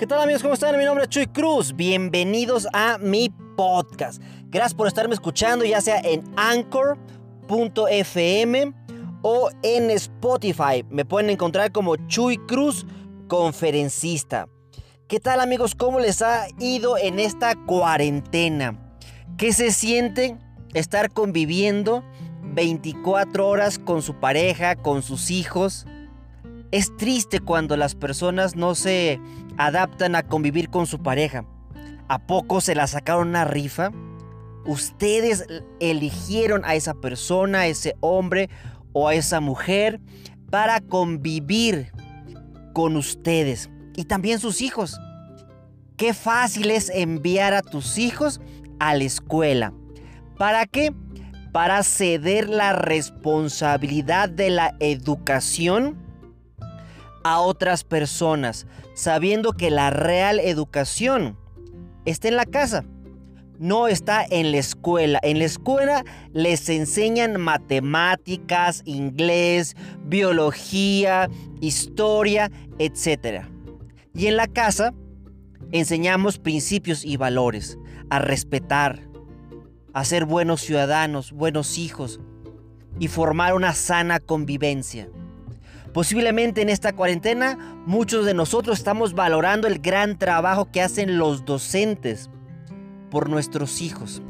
¿Qué tal amigos? ¿Cómo están? Mi nombre es Chuy Cruz. Bienvenidos a mi podcast. Gracias por estarme escuchando ya sea en anchor.fm o en Spotify. Me pueden encontrar como Chuy Cruz, conferencista. ¿Qué tal amigos? ¿Cómo les ha ido en esta cuarentena? ¿Qué se siente estar conviviendo 24 horas con su pareja, con sus hijos? Es triste cuando las personas no se adaptan a convivir con su pareja. ¿A poco se la sacaron una rifa? Ustedes eligieron a esa persona, a ese hombre o a esa mujer para convivir con ustedes y también sus hijos. Qué fácil es enviar a tus hijos a la escuela. ¿Para qué? Para ceder la responsabilidad de la educación a otras personas, sabiendo que la real educación está en la casa, no está en la escuela. En la escuela les enseñan matemáticas, inglés, biología, historia, etc. Y en la casa enseñamos principios y valores, a respetar, a ser buenos ciudadanos, buenos hijos y formar una sana convivencia. Posiblemente en esta cuarentena muchos de nosotros estamos valorando el gran trabajo que hacen los docentes por nuestros hijos.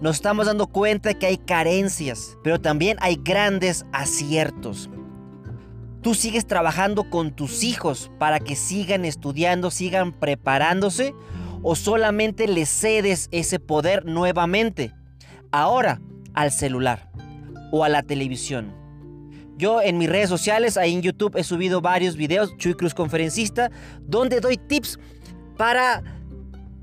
Nos estamos dando cuenta que hay carencias, pero también hay grandes aciertos. Tú sigues trabajando con tus hijos para que sigan estudiando, sigan preparándose o solamente les cedes ese poder nuevamente, ahora al celular o a la televisión. Yo en mis redes sociales, ahí en YouTube, he subido varios videos, Chuy Cruz Conferencista, donde doy tips para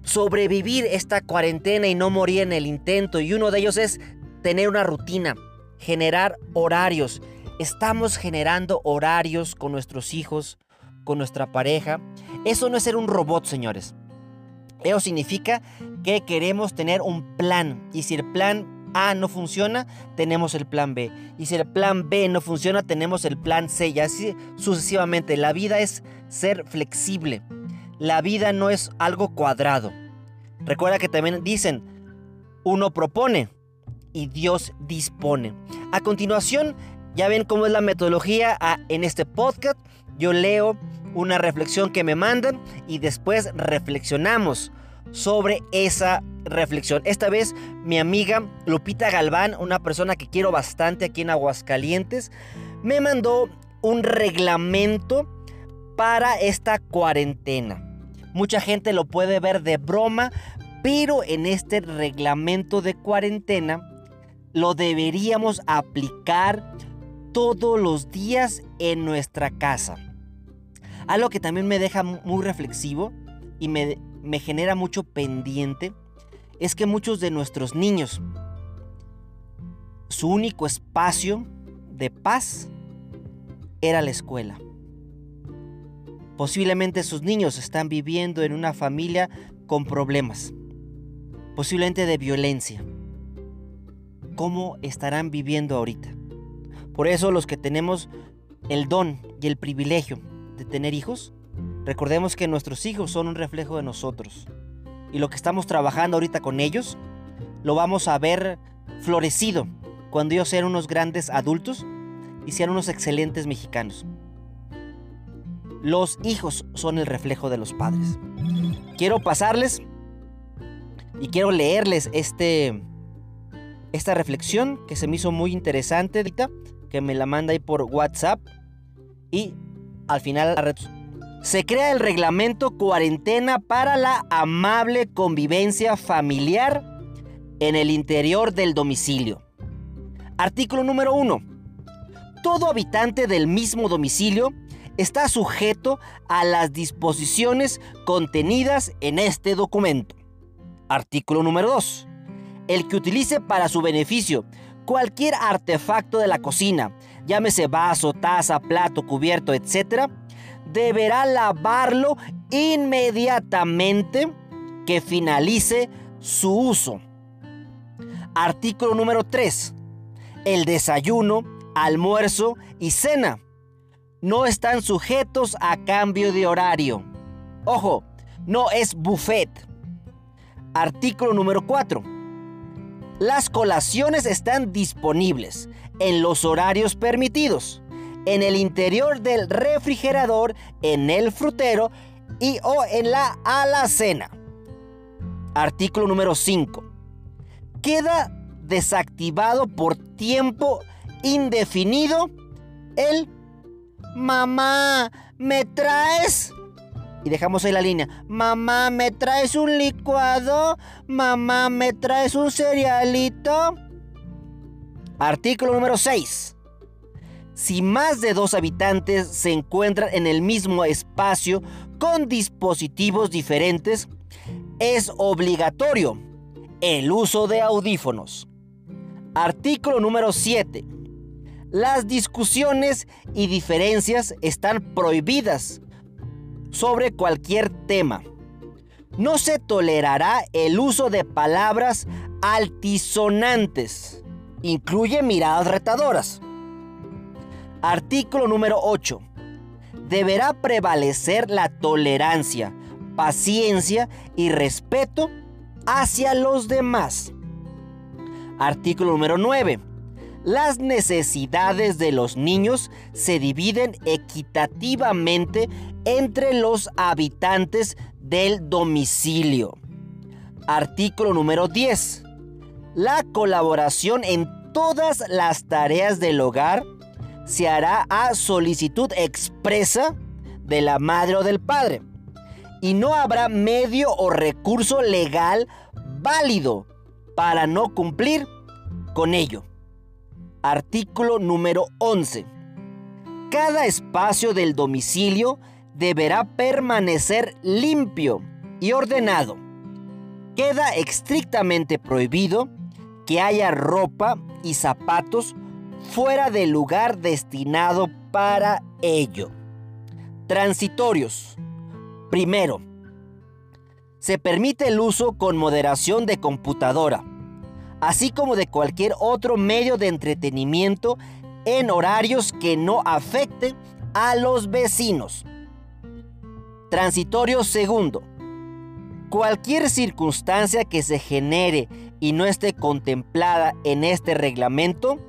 sobrevivir esta cuarentena y no morir en el intento. Y uno de ellos es tener una rutina, generar horarios. Estamos generando horarios con nuestros hijos, con nuestra pareja. Eso no es ser un robot, señores. Eso significa que queremos tener un plan. Y si el plan a no funciona, tenemos el plan B. Y si el plan B no funciona, tenemos el plan C. Y así sucesivamente. La vida es ser flexible. La vida no es algo cuadrado. Recuerda que también dicen, uno propone y Dios dispone. A continuación, ya ven cómo es la metodología en este podcast. Yo leo una reflexión que me mandan y después reflexionamos sobre esa reflexión. Esta vez mi amiga Lupita Galván, una persona que quiero bastante aquí en Aguascalientes, me mandó un reglamento para esta cuarentena. Mucha gente lo puede ver de broma, pero en este reglamento de cuarentena lo deberíamos aplicar todos los días en nuestra casa. Algo que también me deja muy reflexivo y me, me genera mucho pendiente es que muchos de nuestros niños, su único espacio de paz era la escuela. Posiblemente sus niños están viviendo en una familia con problemas, posiblemente de violencia. ¿Cómo estarán viviendo ahorita? Por eso los que tenemos el don y el privilegio de tener hijos, recordemos que nuestros hijos son un reflejo de nosotros y lo que estamos trabajando ahorita con ellos, lo vamos a ver florecido cuando ellos sean unos grandes adultos y sean unos excelentes mexicanos. Los hijos son el reflejo de los padres. Quiero pasarles y quiero leerles este esta reflexión que se me hizo muy interesante, que me la manda ahí por WhatsApp y al final se crea el reglamento cuarentena para la amable convivencia familiar en el interior del domicilio. Artículo número 1. Todo habitante del mismo domicilio está sujeto a las disposiciones contenidas en este documento. Artículo número 2. El que utilice para su beneficio cualquier artefacto de la cocina, llámese vaso, taza, plato, cubierto, etc., deberá lavarlo inmediatamente que finalice su uso. Artículo número 3. El desayuno, almuerzo y cena no están sujetos a cambio de horario. Ojo, no es buffet. Artículo número 4. Las colaciones están disponibles en los horarios permitidos, en el interior del refrigerador, en el frutero y o en la alacena. Artículo número 5. Queda desactivado por tiempo indefinido el mamá, ¿me traes? Y dejamos ahí la línea. Mamá, ¿me traes un licuado? Mamá, ¿me traes un cerealito? Artículo número 6. Si más de dos habitantes se encuentran en el mismo espacio con dispositivos diferentes, es obligatorio el uso de audífonos. Artículo número 7. Las discusiones y diferencias están prohibidas sobre cualquier tema. No se tolerará el uso de palabras altisonantes. Incluye miradas retadoras. Artículo número 8. Deberá prevalecer la tolerancia, paciencia y respeto hacia los demás. Artículo número 9. Las necesidades de los niños se dividen equitativamente entre los habitantes del domicilio. Artículo número 10. La colaboración en todas las tareas del hogar se hará a solicitud expresa de la madre o del padre. Y no habrá medio o recurso legal válido para no cumplir con ello. Artículo número 11. Cada espacio del domicilio deberá permanecer limpio y ordenado. Queda estrictamente prohibido que haya ropa y zapatos fuera del lugar destinado para ello. Transitorios. Primero, se permite el uso con moderación de computadora, así como de cualquier otro medio de entretenimiento en horarios que no afecten a los vecinos. Transitorio segundo. Cualquier circunstancia que se genere y no esté contemplada en este reglamento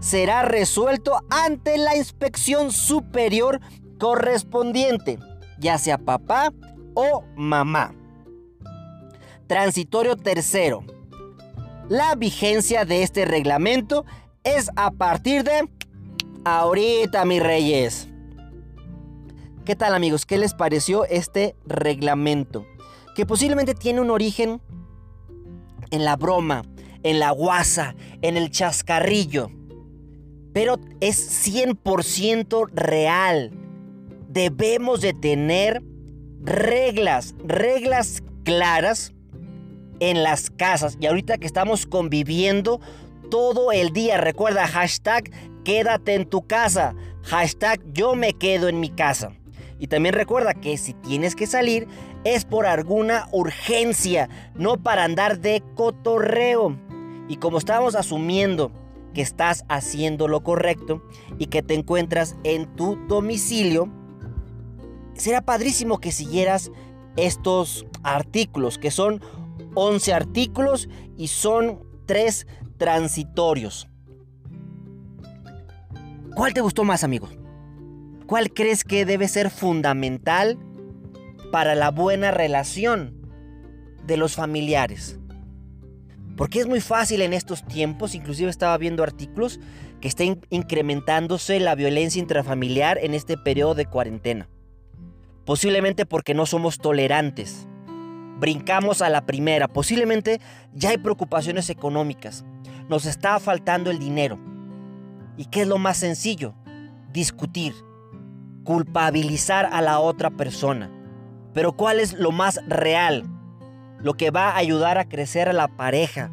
será resuelto ante la inspección superior correspondiente, ya sea papá o mamá. Transitorio tercero. La vigencia de este reglamento es a partir de ahorita, mis reyes. ¿Qué tal amigos? ¿Qué les pareció este reglamento? Que posiblemente tiene un origen en la broma, en la guasa, en el chascarrillo. Pero es 100% real. Debemos de tener reglas, reglas claras en las casas. Y ahorita que estamos conviviendo todo el día, recuerda hashtag quédate en tu casa, hashtag yo me quedo en mi casa. Y también recuerda que si tienes que salir es por alguna urgencia, no para andar de cotorreo. Y como estamos asumiendo que estás haciendo lo correcto y que te encuentras en tu domicilio, será padrísimo que siguieras estos artículos, que son 11 artículos y son 3 transitorios. ¿Cuál te gustó más, amigo? ¿Cuál crees que debe ser fundamental para la buena relación de los familiares? Porque es muy fácil en estos tiempos, inclusive estaba viendo artículos que está incrementándose la violencia intrafamiliar en este periodo de cuarentena. Posiblemente porque no somos tolerantes. Brincamos a la primera. Posiblemente ya hay preocupaciones económicas. Nos está faltando el dinero. ¿Y qué es lo más sencillo? Discutir culpabilizar a la otra persona. Pero ¿cuál es lo más real? Lo que va a ayudar a crecer a la pareja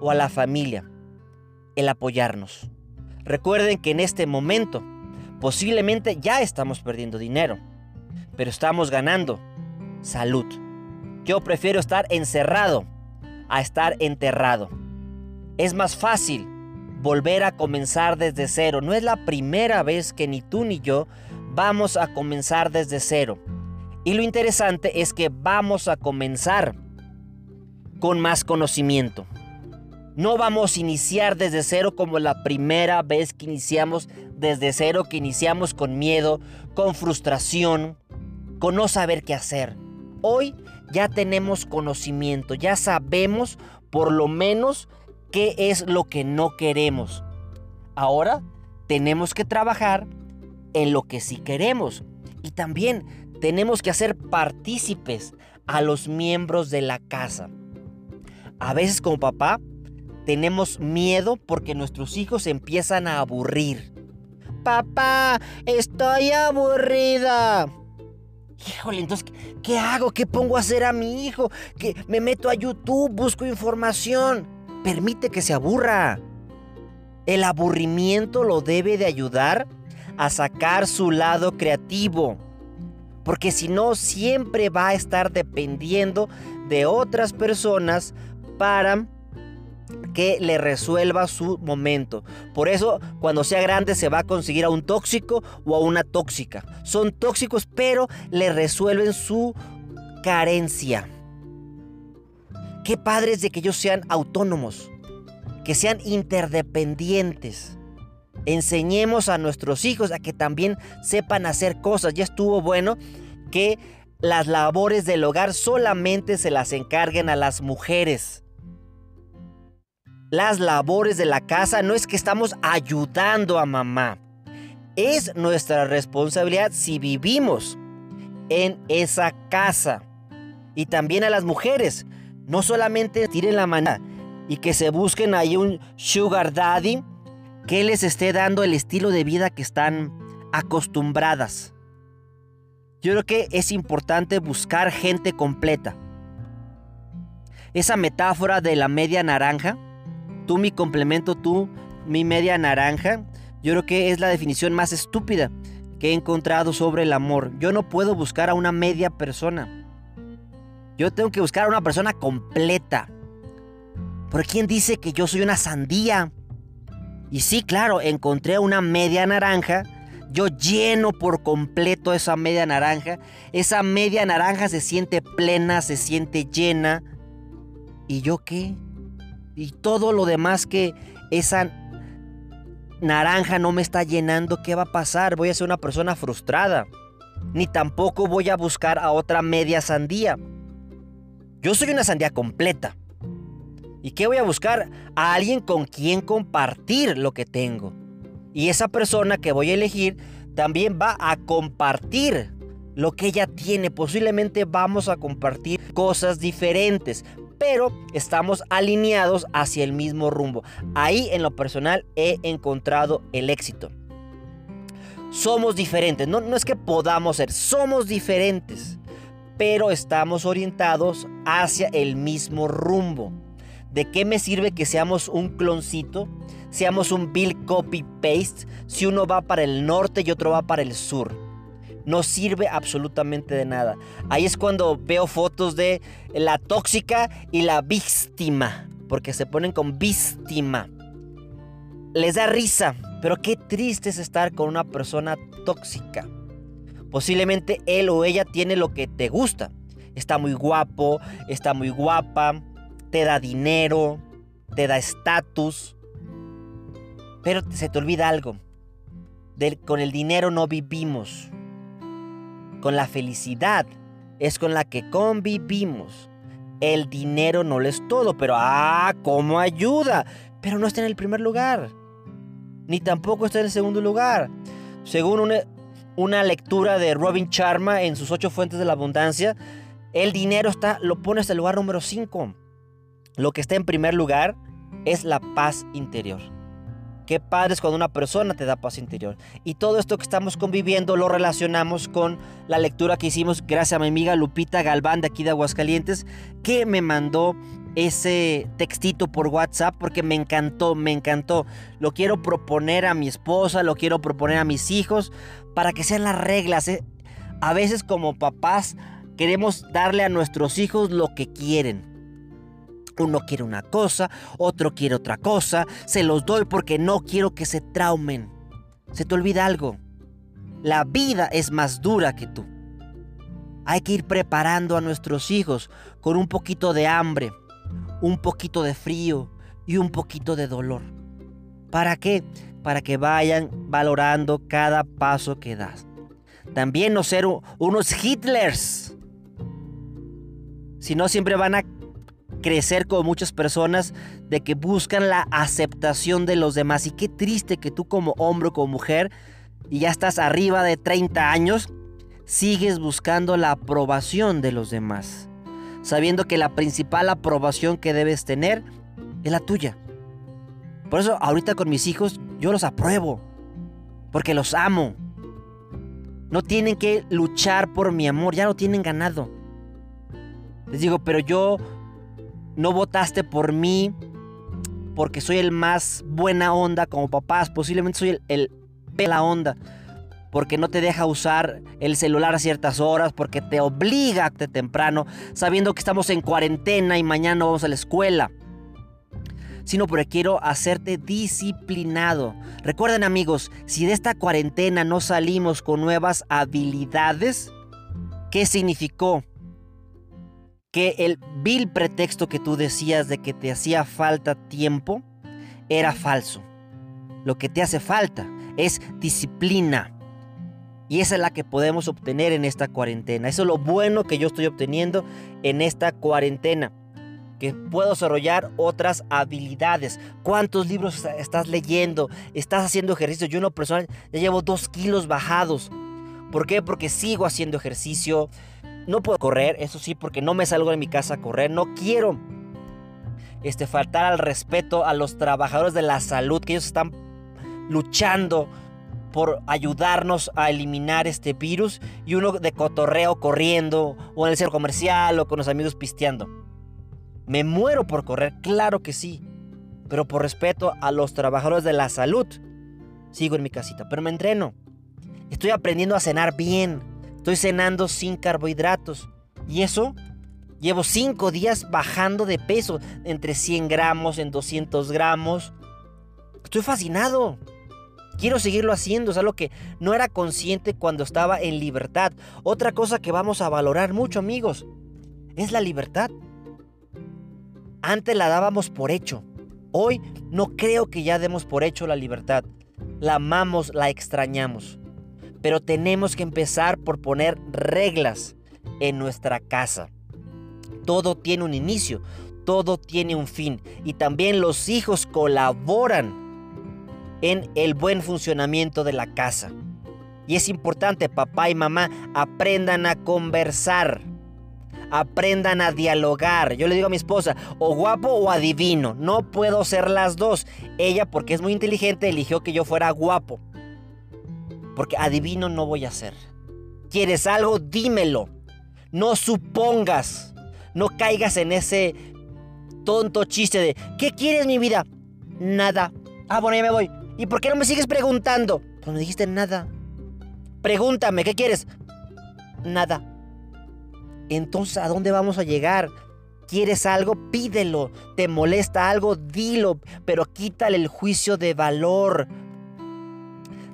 o a la familia. El apoyarnos. Recuerden que en este momento posiblemente ya estamos perdiendo dinero, pero estamos ganando salud. Yo prefiero estar encerrado a estar enterrado. Es más fácil volver a comenzar desde cero. No es la primera vez que ni tú ni yo vamos a comenzar desde cero. Y lo interesante es que vamos a comenzar con más conocimiento. No vamos a iniciar desde cero como la primera vez que iniciamos desde cero, que iniciamos con miedo, con frustración, con no saber qué hacer. Hoy ya tenemos conocimiento, ya sabemos por lo menos qué es lo que no queremos. Ahora tenemos que trabajar en lo que sí queremos. Y también tenemos que hacer partícipes a los miembros de la casa. A veces como papá tenemos miedo porque nuestros hijos empiezan a aburrir. Papá, estoy aburrida. Híjole, entonces, ¿qué hago? ¿Qué pongo a hacer a mi hijo? Que me meto a YouTube, busco información. Permite que se aburra. El aburrimiento lo debe de ayudar a sacar su lado creativo. Porque si no, siempre va a estar dependiendo de otras personas para que le resuelva su momento. Por eso, cuando sea grande, se va a conseguir a un tóxico o a una tóxica. Son tóxicos, pero le resuelven su carencia. Qué padres de que ellos sean autónomos, que sean interdependientes. Enseñemos a nuestros hijos a que también sepan hacer cosas. Ya estuvo bueno que las labores del hogar solamente se las encarguen a las mujeres las labores de la casa, no es que estamos ayudando a mamá. Es nuestra responsabilidad si vivimos en esa casa. Y también a las mujeres, no solamente tiren la mano y que se busquen ahí un sugar daddy que les esté dando el estilo de vida que están acostumbradas. Yo creo que es importante buscar gente completa. Esa metáfora de la media naranja, tú mi complemento, tú mi media naranja, yo creo que es la definición más estúpida que he encontrado sobre el amor. Yo no puedo buscar a una media persona. Yo tengo que buscar a una persona completa. ¿Por quién dice que yo soy una sandía? Y sí, claro, encontré una media naranja. Yo lleno por completo esa media naranja. Esa media naranja se siente plena, se siente llena. ¿Y yo qué? Y todo lo demás que esa naranja no me está llenando, ¿qué va a pasar? Voy a ser una persona frustrada. Ni tampoco voy a buscar a otra media sandía. Yo soy una sandía completa. ¿Y qué voy a buscar? A alguien con quien compartir lo que tengo. Y esa persona que voy a elegir también va a compartir lo que ella tiene. Posiblemente vamos a compartir cosas diferentes, pero estamos alineados hacia el mismo rumbo. Ahí en lo personal he encontrado el éxito. Somos diferentes, no, no es que podamos ser, somos diferentes, pero estamos orientados hacia el mismo rumbo. ¿De qué me sirve que seamos un cloncito? Seamos un Bill Copy Paste si uno va para el norte y otro va para el sur no sirve absolutamente de nada. Ahí es cuando veo fotos de la tóxica y la víctima, porque se ponen con víctima. Les da risa, pero qué triste es estar con una persona tóxica. Posiblemente él o ella tiene lo que te gusta. Está muy guapo, está muy guapa, te da dinero, te da estatus. Pero se te olvida algo. con el dinero no vivimos con la felicidad es con la que convivimos. El dinero no lo es todo, pero ah, cómo ayuda. Pero no está en el primer lugar. Ni tampoco está en el segundo lugar. Según una, lectura de Robin Sharma en sus ocho fuentes de la abundancia, el dinero está, lo pone hasta el lugar número 5. Lo que está en primer lugar es la paz interior. Qué padre es cuando una persona te da paz interior. Y todo esto que estamos conviviendo lo relacionamos con la lectura que hicimos gracias a mi amiga Lupita Galván de aquí de Aguascalientes, que me mandó ese textito por WhatsApp porque me encantó, me encantó. Lo quiero proponer a mi esposa, lo quiero proponer a mis hijos para que sean las reglas. ¿eh? A veces como papás queremos darle a nuestros hijos lo que quieren uno quiere una cosa, otro quiere otra cosa. Se los doy porque no quiero que se traumen. Se te olvida algo. La vida es más dura que tú. Hay que ir preparando a nuestros hijos con un poquito de hambre, un poquito de frío y un poquito de dolor. ¿Para qué? Para que vayan valorando cada paso que das. También no ser unos Hitlers. Si no, siempre van a crecer como muchas personas de que buscan la aceptación de los demás. Y qué triste que tú como hombre o como mujer, y ya estás arriba de 30 años, sigues buscando la aprobación de los demás. Sabiendo que la principal aprobación que debes tener es la tuya. Por eso ahorita con mis hijos yo los apruebo. Porque los amo. No tienen que luchar por mi amor, ya lo tienen ganado. Les digo, pero yo no votaste por mí porque soy el más buena onda como papás. Posiblemente soy el, el pela onda. Porque no te deja usar el celular a ciertas horas, porque te obliga a temprano, sabiendo que estamos en cuarentena y mañana vamos a la escuela. Sino porque quiero hacerte disciplinado. Recuerden amigos, si de esta cuarentena no salimos con nuevas habilidades, ¿qué significó? Que el vil pretexto que tú decías de que te hacía falta tiempo era falso. Lo que te hace falta es disciplina. Y esa es la que podemos obtener en esta cuarentena. Eso es lo bueno que yo estoy obteniendo en esta cuarentena. Que puedo desarrollar otras habilidades. ¿Cuántos libros estás leyendo? ¿Estás haciendo ejercicio? Yo en personal ya llevo dos kilos bajados. ¿Por qué? Porque sigo haciendo ejercicio, no puedo correr, eso sí, porque no me salgo de mi casa a correr. No quiero este, faltar al respeto a los trabajadores de la salud, que ellos están luchando por ayudarnos a eliminar este virus y uno de cotorreo corriendo o en el centro comercial o con los amigos pisteando. Me muero por correr, claro que sí, pero por respeto a los trabajadores de la salud, sigo en mi casita, pero me entreno. Estoy aprendiendo a cenar bien, Estoy cenando sin carbohidratos. Y eso, llevo 5 días bajando de peso. Entre 100 gramos, en 200 gramos. Estoy fascinado. Quiero seguirlo haciendo. Es algo que no era consciente cuando estaba en libertad. Otra cosa que vamos a valorar mucho, amigos, es la libertad. Antes la dábamos por hecho. Hoy no creo que ya demos por hecho la libertad. La amamos, la extrañamos. Pero tenemos que empezar por poner reglas en nuestra casa. Todo tiene un inicio, todo tiene un fin. Y también los hijos colaboran en el buen funcionamiento de la casa. Y es importante, papá y mamá, aprendan a conversar. Aprendan a dialogar. Yo le digo a mi esposa, o guapo o adivino. No puedo ser las dos. Ella, porque es muy inteligente, eligió que yo fuera guapo. Porque adivino no voy a hacer. ¿Quieres algo? Dímelo. No supongas. No caigas en ese tonto chiste de ¿qué quieres mi vida? Nada. Ah, bueno, ya me voy. ¿Y por qué no me sigues preguntando? Pues me dijiste nada. Pregúntame, ¿qué quieres? Nada. Entonces, ¿a dónde vamos a llegar? ¿Quieres algo? Pídelo. ¿Te molesta algo? Dilo. Pero quítale el juicio de valor.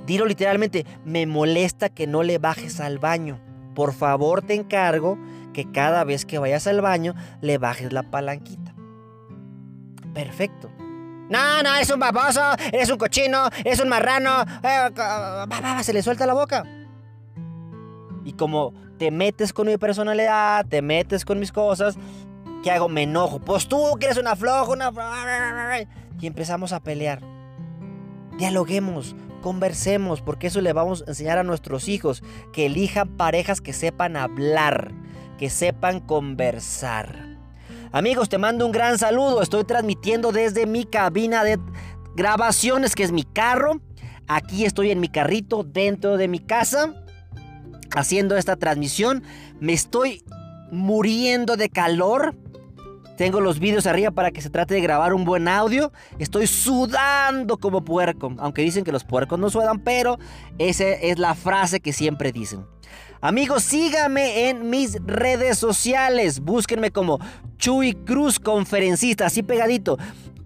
Dilo literalmente, me molesta que no le bajes al baño. Por favor te encargo que cada vez que vayas al baño le bajes la palanquita. Perfecto. No, no, es un baboso, eres un cochino, eres un marrano. Eh, se le suelta la boca. Y como te metes con mi personalidad, te metes con mis cosas, ¿qué hago? Me enojo. Pues tú que eres una floja, una... Y empezamos a pelear. Dialoguemos, conversemos, porque eso le vamos a enseñar a nuestros hijos, que elijan parejas que sepan hablar, que sepan conversar. Amigos, te mando un gran saludo. Estoy transmitiendo desde mi cabina de grabaciones, que es mi carro. Aquí estoy en mi carrito dentro de mi casa haciendo esta transmisión. Me estoy muriendo de calor. Tengo los vídeos arriba para que se trate de grabar un buen audio. Estoy sudando como puerco. Aunque dicen que los puercos no suedan, pero esa es la frase que siempre dicen. Amigos, síganme en mis redes sociales. Búsquenme como Chuy Cruz Conferencista, así pegadito.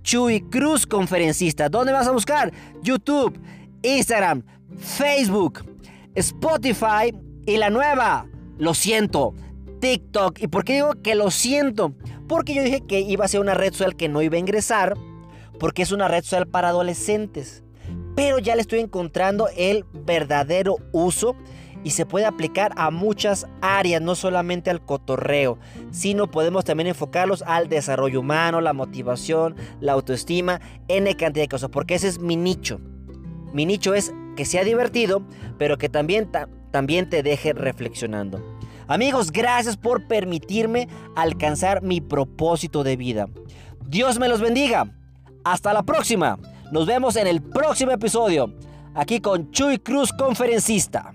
Chuy Cruz Conferencista. ¿Dónde vas a buscar? YouTube, Instagram, Facebook, Spotify y la nueva lo siento, TikTok. ¿Y por qué digo que lo siento? Porque yo dije que iba a ser una red social que no iba a ingresar, porque es una red social para adolescentes. Pero ya le estoy encontrando el verdadero uso y se puede aplicar a muchas áreas, no solamente al cotorreo, sino podemos también enfocarlos al desarrollo humano, la motivación, la autoestima, N cantidad de cosas, porque ese es mi nicho. Mi nicho es que sea divertido, pero que también, también te deje reflexionando. Amigos, gracias por permitirme alcanzar mi propósito de vida. Dios me los bendiga. Hasta la próxima. Nos vemos en el próximo episodio. Aquí con Chuy Cruz, conferencista.